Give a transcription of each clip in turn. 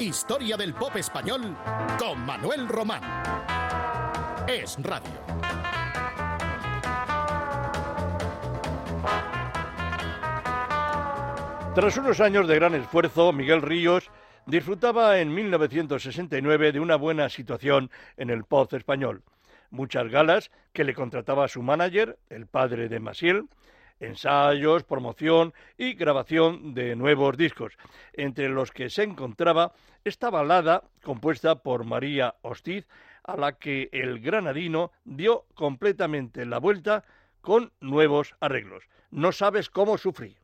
Historia del pop español con Manuel Román. Es Radio. Tras unos años de gran esfuerzo, Miguel Ríos disfrutaba en 1969 de una buena situación en el pop español. Muchas galas que le contrataba su manager, el padre de Masiel, ensayos, promoción y grabación de nuevos discos, entre los que se encontraba esta balada compuesta por María Hostiz, a la que el granadino dio completamente la vuelta con nuevos arreglos. No sabes cómo sufrí.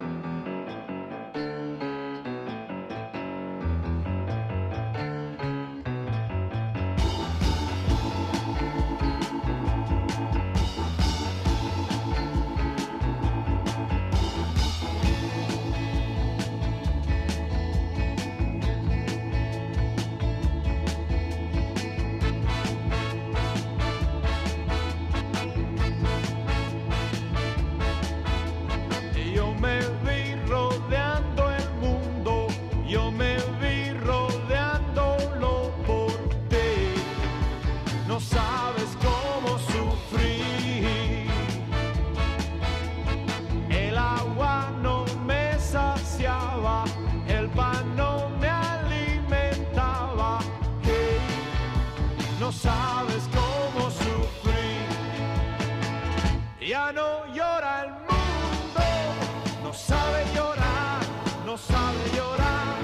llorar.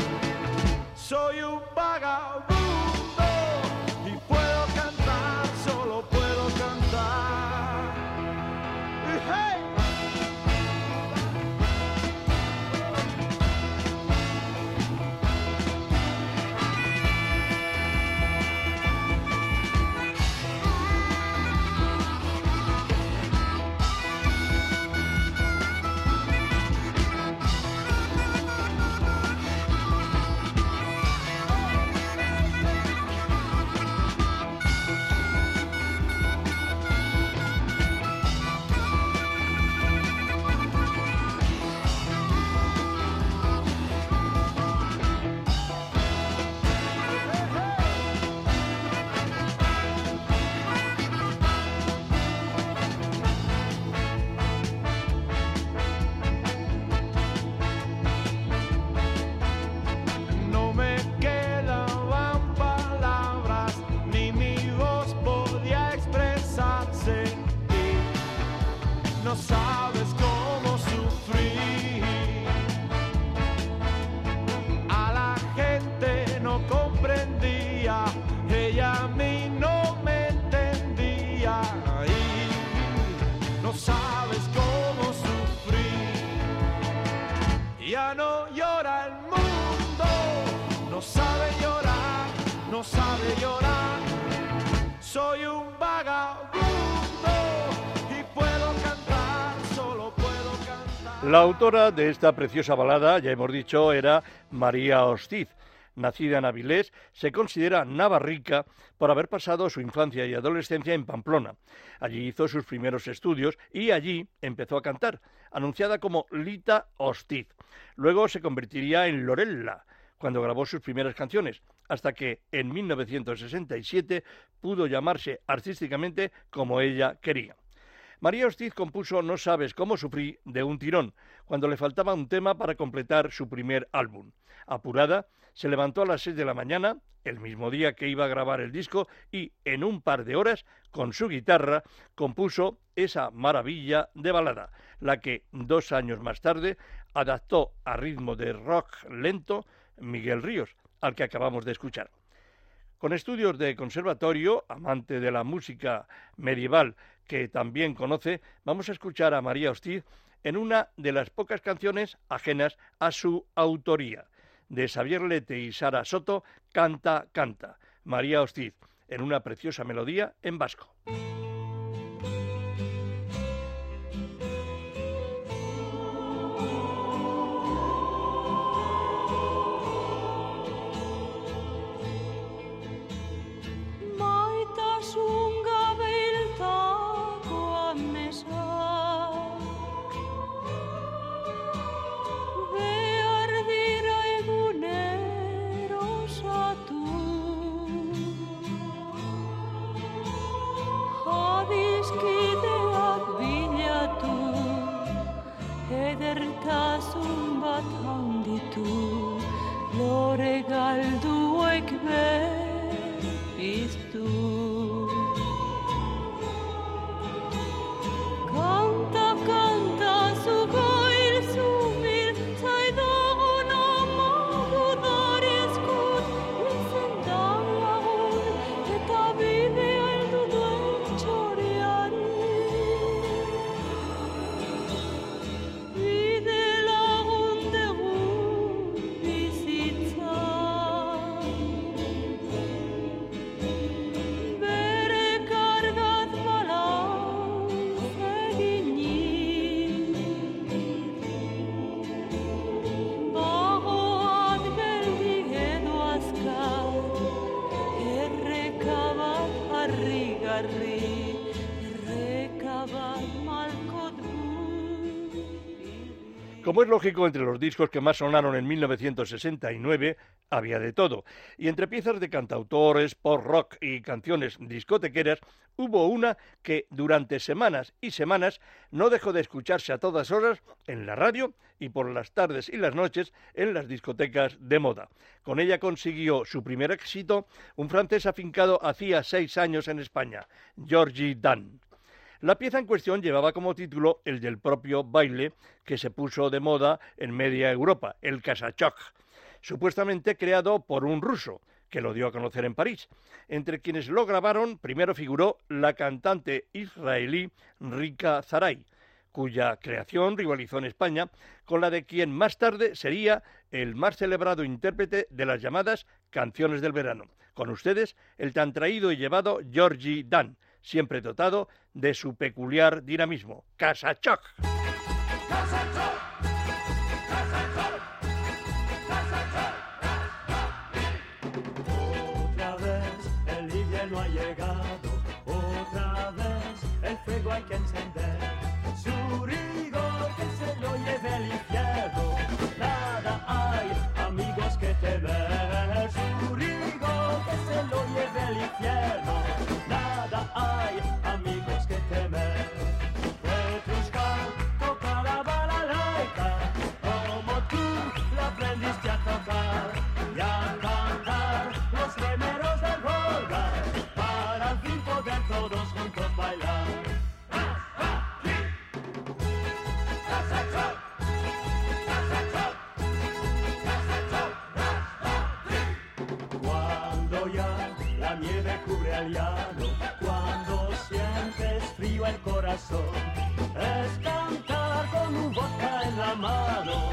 Soy un vagabundo. La autora de esta preciosa balada, ya hemos dicho, era María Hostiz. Nacida en Avilés, se considera navarrica por haber pasado su infancia y adolescencia en Pamplona. Allí hizo sus primeros estudios y allí empezó a cantar, anunciada como Lita Hostiz. Luego se convertiría en Lorella, cuando grabó sus primeras canciones, hasta que en 1967 pudo llamarse artísticamente como ella quería. María Hostiz compuso No sabes cómo sufrí de un tirón, cuando le faltaba un tema para completar su primer álbum. Apurada, se levantó a las seis de la mañana, el mismo día que iba a grabar el disco, y en un par de horas, con su guitarra, compuso esa maravilla de balada, la que dos años más tarde adaptó a ritmo de rock lento Miguel Ríos, al que acabamos de escuchar. Con estudios de conservatorio, amante de la música medieval que también conoce, vamos a escuchar a María Hostiz en una de las pocas canciones ajenas a su autoría. De Xavier Lete y Sara Soto, Canta, Canta. María Hostiz, en una preciosa melodía en vasco. Como es lógico, entre los discos que más sonaron en 1969 había de todo, y entre piezas de cantautores, pop rock y canciones discotequeras, hubo una que durante semanas y semanas no dejó de escucharse a todas horas en la radio y por las tardes y las noches en las discotecas de moda. Con ella consiguió su primer éxito un francés afincado hacía seis años en España, Georgie Dan. La pieza en cuestión llevaba como título el del propio baile que se puso de moda en media Europa, el Kasachok, supuestamente creado por un ruso, que lo dio a conocer en París. Entre quienes lo grabaron, primero figuró la cantante israelí Rika Zaray, cuya creación rivalizó en España con la de quien más tarde sería el más celebrado intérprete de las llamadas canciones del verano. Con ustedes, el tan traído y llevado Georgie Dan, siempre dotado de su peculiar dinamismo. ¡Casachoc! Otra vez el invierno ha llegado, otra vez el fuego hay que encender. Su rigor que se lo lleve el infierno, nada hay, amigos que temer. Su rigor que se lo lleve el infierno, remeros del para al fin poder todos juntos bailar. Cuando ya la nieve cubre al llano, cuando sientes frío el corazón, es cantar con un vodka en la mano,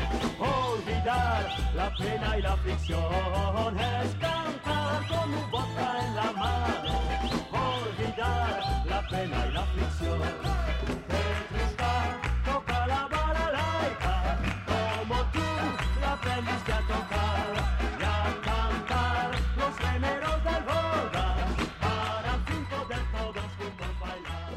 olvidar la pena y la aflicción, es cantar con un vodka en la mano, olvidar la pena y la aflicción.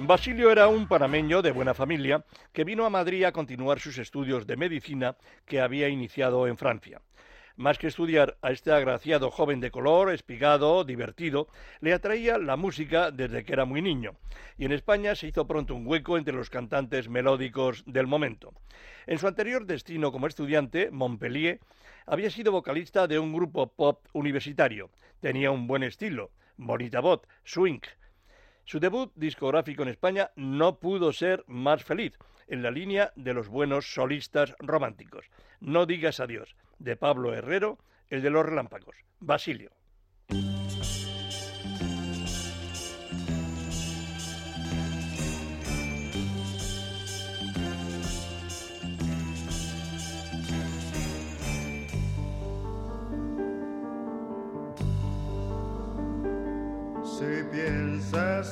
Basilio era un panameño de buena familia que vino a Madrid a continuar sus estudios de medicina que había iniciado en Francia. Más que estudiar a este agraciado joven de color, espigado, divertido, le atraía la música desde que era muy niño, y en España se hizo pronto un hueco entre los cantantes melódicos del momento. En su anterior destino como estudiante, Montpellier, había sido vocalista de un grupo pop universitario. Tenía un buen estilo, bonita voz, swing. Su debut discográfico en España no pudo ser más feliz, en la línea de los buenos solistas románticos. No digas adiós, de Pablo Herrero, el de los relámpagos, Basilio.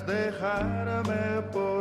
Dejarme por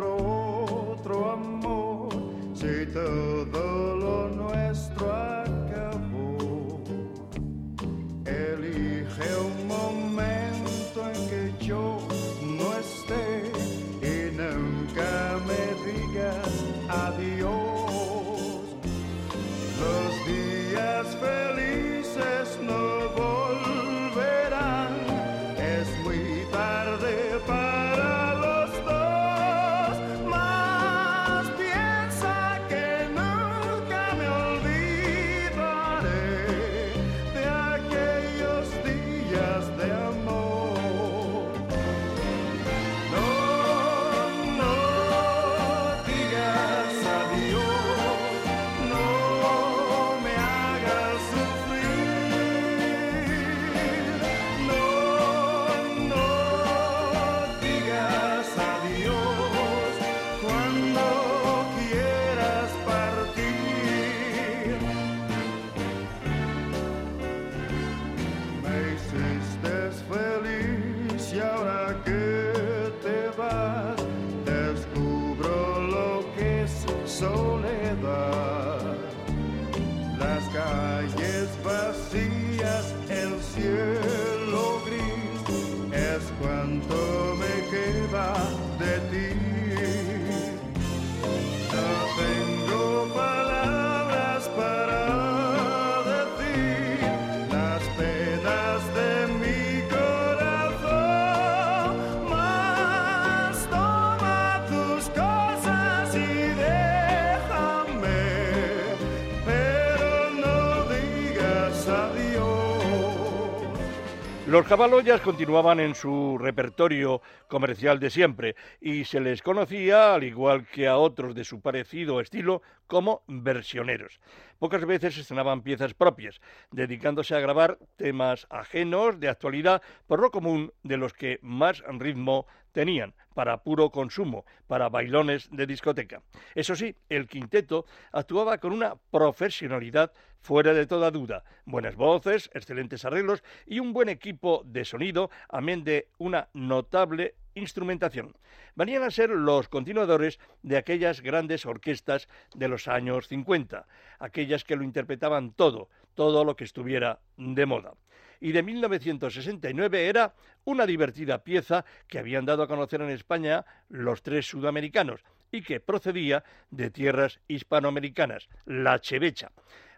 Los Jabaloyas continuaban en su repertorio comercial de siempre y se les conocía, al igual que a otros de su parecido estilo, como versioneros. Pocas veces estrenaban piezas propias, dedicándose a grabar temas ajenos de actualidad, por lo común de los que más ritmo tenían para puro consumo, para bailones de discoteca. Eso sí, el quinteto actuaba con una profesionalidad fuera de toda duda. Buenas voces, excelentes arreglos y un buen equipo de sonido, amén de una notable instrumentación. Venían a ser los continuadores de aquellas grandes orquestas de los años 50, aquellas que lo interpretaban todo, todo lo que estuviera de moda. Y de 1969 era una divertida pieza que habían dado a conocer en España los tres sudamericanos y que procedía de tierras hispanoamericanas, la chevecha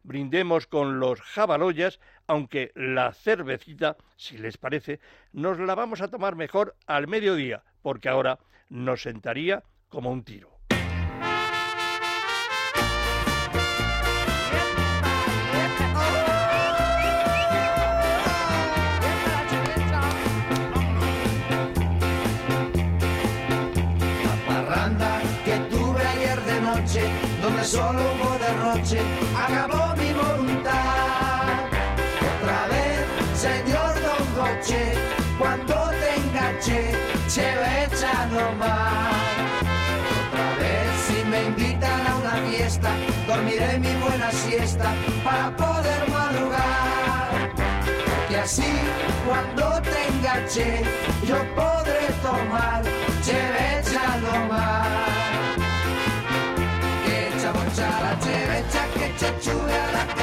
brindemos con los jabaloyas, aunque la cervecita, si les parece, nos la vamos a tomar mejor al mediodía, porque ahora nos sentaría como un tiro. Donde solo hubo derroche, acabó Otra vez si me invitan a una fiesta, dormiré mi buena siesta para poder madrugar. Que así cuando tenga che, yo podré tomar chevecha nomás. Chevecha, que chechube a la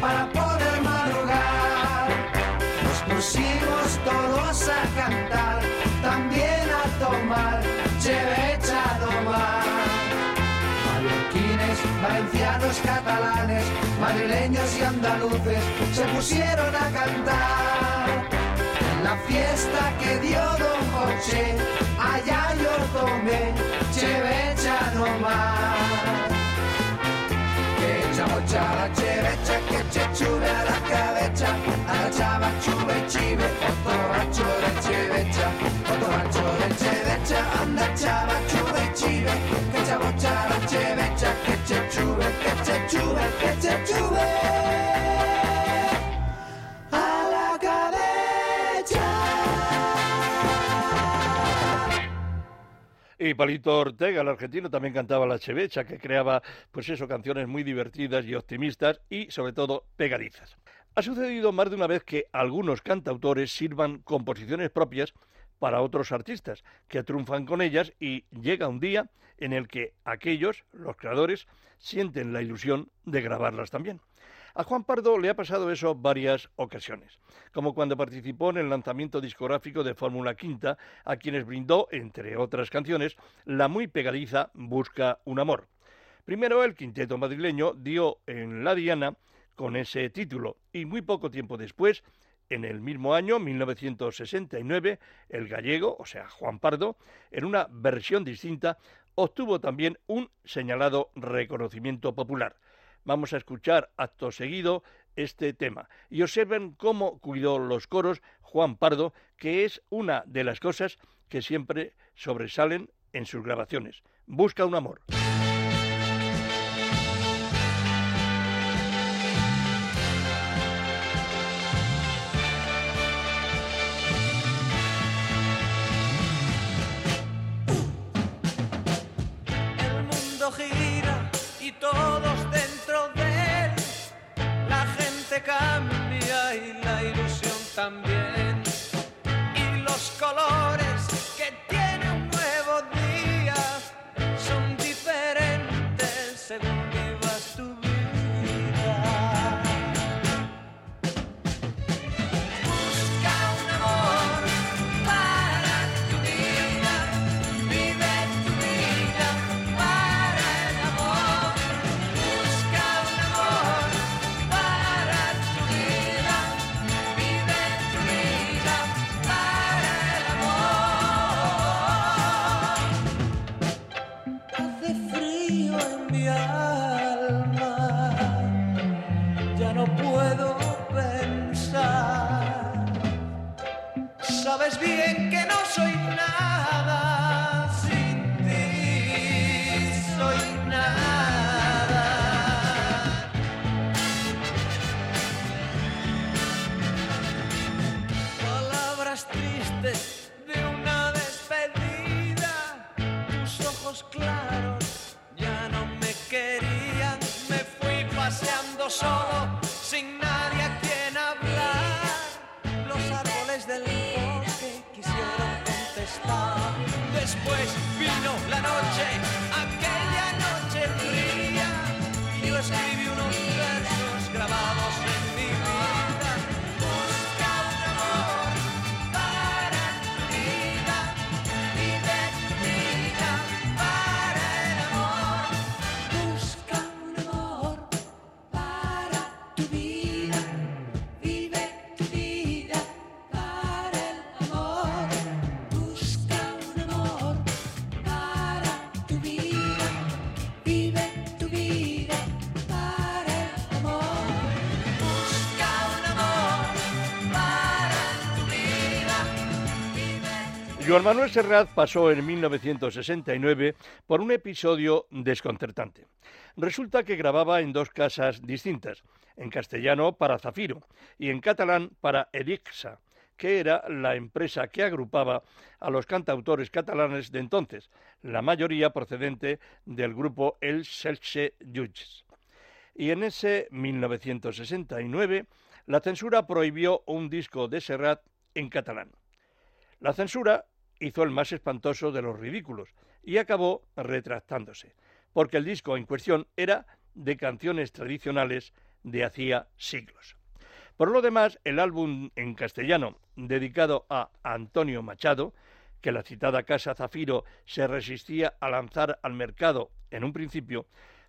para poder pusimos todos a cantar, también a tomar, chevecha a domar. Mallorquines, valencianos, catalanes, madrileños y andaluces se pusieron a cantar. En la fiesta que dio Don José, allá yo tomé, chevecha nomás. cereccia che c'è ciuna la careccia alla ciuve cive fotoraccio del cereccia fotoraccio del cereccia anda ciava ciuve cive che c'è boccia la cereccia che c'è Y Palito Ortega, el argentino, también cantaba la chevecha, que creaba, pues eso, canciones muy divertidas y optimistas y, sobre todo, pegadizas. Ha sucedido más de una vez que algunos cantautores sirvan composiciones propias para otros artistas, que triunfan con ellas y llega un día en el que aquellos, los creadores, sienten la ilusión de grabarlas también. A Juan Pardo le ha pasado eso varias ocasiones, como cuando participó en el lanzamiento discográfico de Fórmula Quinta, a quienes brindó, entre otras canciones, la muy pegadiza Busca un amor. Primero el quinteto madrileño dio en La Diana con ese título y muy poco tiempo después, en el mismo año, 1969, el gallego, o sea, Juan Pardo, en una versión distinta, obtuvo también un señalado reconocimiento popular. Vamos a escuchar acto seguido este tema y observen cómo cuidó los coros Juan Pardo, que es una de las cosas que siempre sobresalen en sus grabaciones. Busca un amor. El mundo gira también. Joan Manuel Serrat pasó en 1969 por un episodio desconcertante. Resulta que grababa en dos casas distintas, en castellano para Zafiro y en catalán para Edixa, que era la empresa que agrupaba a los cantautores catalanes de entonces, la mayoría procedente del grupo El Selche Jutges. Y en ese 1969 la censura prohibió un disco de Serrat en catalán. La censura hizo el más espantoso de los ridículos y acabó retractándose, porque el disco en cuestión era de canciones tradicionales de hacía siglos. Por lo demás, el álbum en castellano dedicado a Antonio Machado, que la citada Casa Zafiro se resistía a lanzar al mercado en un principio,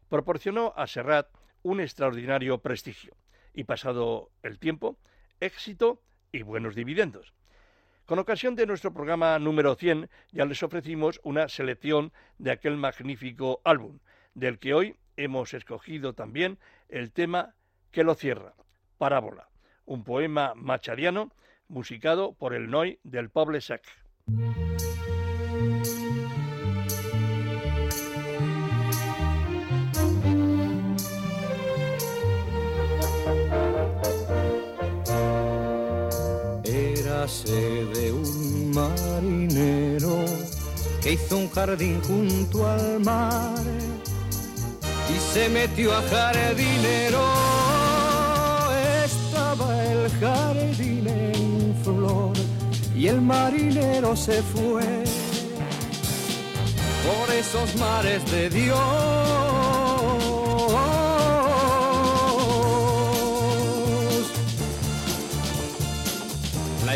proporcionó a Serrat un extraordinario prestigio y pasado el tiempo, éxito y buenos dividendos. Con ocasión de nuestro programa número 100 ya les ofrecimos una selección de aquel magnífico álbum, del que hoy hemos escogido también el tema que lo cierra, Parábola, un poema machadiano musicado por el Noi del Poble Sec. Érase de un marinero que hizo un jardín junto al mar y se metió a jardinero. Estaba el jardín en flor y el marinero se fue por esos mares de Dios.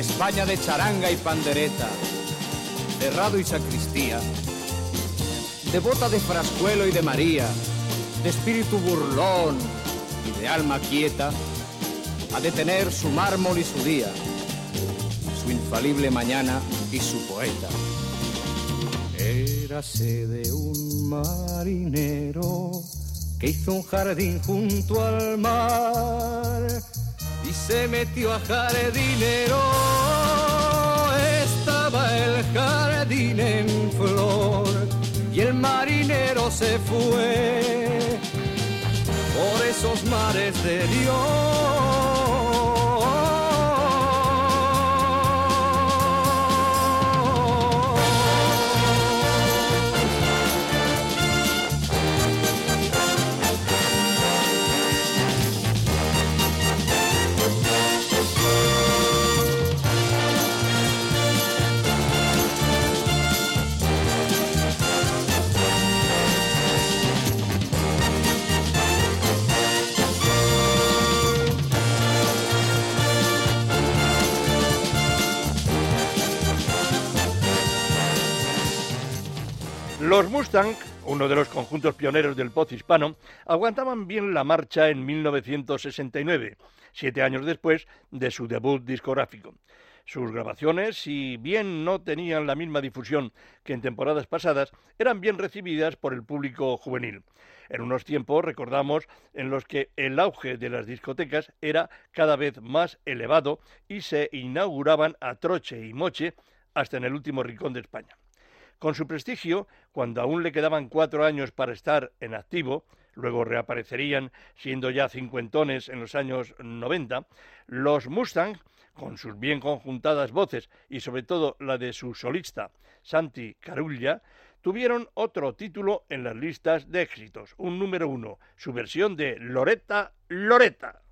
España de charanga y pandereta, cerrado y sacristía, devota de Frascuelo y de María, de espíritu burlón y de alma quieta, ha de tener su mármol y su día, su infalible mañana y su poeta. Érase de un marinero que hizo un jardín junto al mar se metió a jardinero. Estaba el jardín en flor y el marinero se fue por esos mares de Dios. Los Mustang, uno de los conjuntos pioneros del pop hispano, aguantaban bien la marcha en 1969, siete años después de su debut discográfico. Sus grabaciones, si bien no tenían la misma difusión que en temporadas pasadas, eran bien recibidas por el público juvenil. En unos tiempos, recordamos, en los que el auge de las discotecas era cada vez más elevado y se inauguraban a troche y moche hasta en el último rincón de España. Con su prestigio, cuando aún le quedaban cuatro años para estar en activo, luego reaparecerían siendo ya cincuentones en los años 90, los Mustang, con sus bien conjuntadas voces y sobre todo la de su solista, Santi Carulla, tuvieron otro título en las listas de éxitos, un número uno, su versión de Loretta Loretta.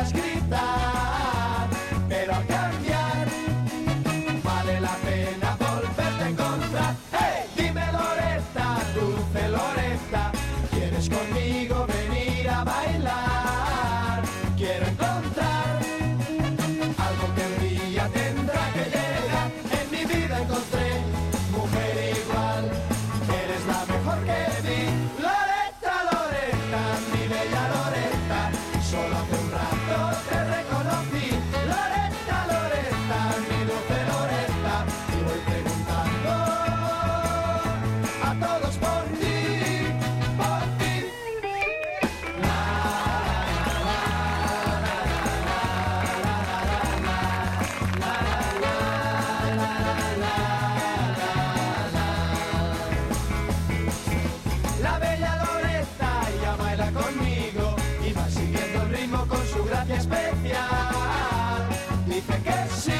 as gritar. Conmigo y va siguiendo el ritmo con su gracia especial. Dice que sí,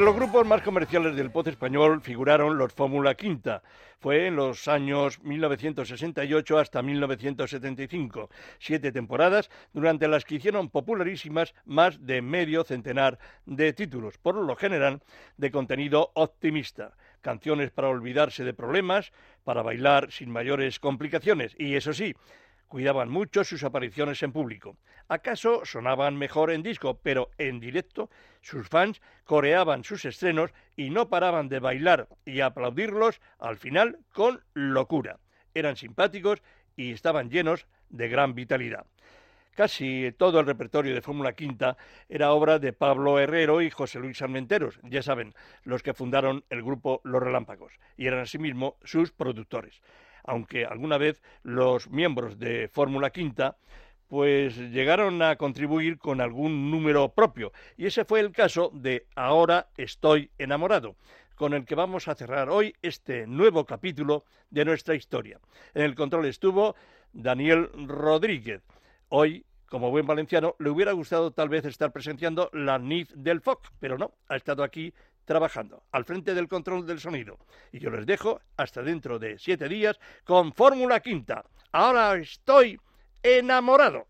Entre los grupos más comerciales del pop español figuraron los Fórmula Quinta. Fue en los años 1968 hasta 1975, siete temporadas durante las que hicieron popularísimas más de medio centenar de títulos, por lo general de contenido optimista. Canciones para olvidarse de problemas, para bailar sin mayores complicaciones y, eso sí, cuidaban mucho sus apariciones en público. Acaso sonaban mejor en disco, pero en directo sus fans coreaban sus estrenos y no paraban de bailar y aplaudirlos al final con locura. Eran simpáticos y estaban llenos de gran vitalidad. Casi todo el repertorio de Fórmula Quinta era obra de Pablo Herrero y José Luis Armenteros, ya saben, los que fundaron el grupo Los Relámpagos, y eran asimismo sus productores aunque alguna vez los miembros de Fórmula Quinta pues llegaron a contribuir con algún número propio. Y ese fue el caso de Ahora estoy enamorado, con el que vamos a cerrar hoy este nuevo capítulo de nuestra historia. En el control estuvo Daniel Rodríguez. Hoy, como buen valenciano, le hubiera gustado tal vez estar presenciando la NIF del FOC, pero no, ha estado aquí trabajando al frente del control del sonido. Y yo les dejo hasta dentro de siete días con Fórmula Quinta. Ahora estoy enamorado.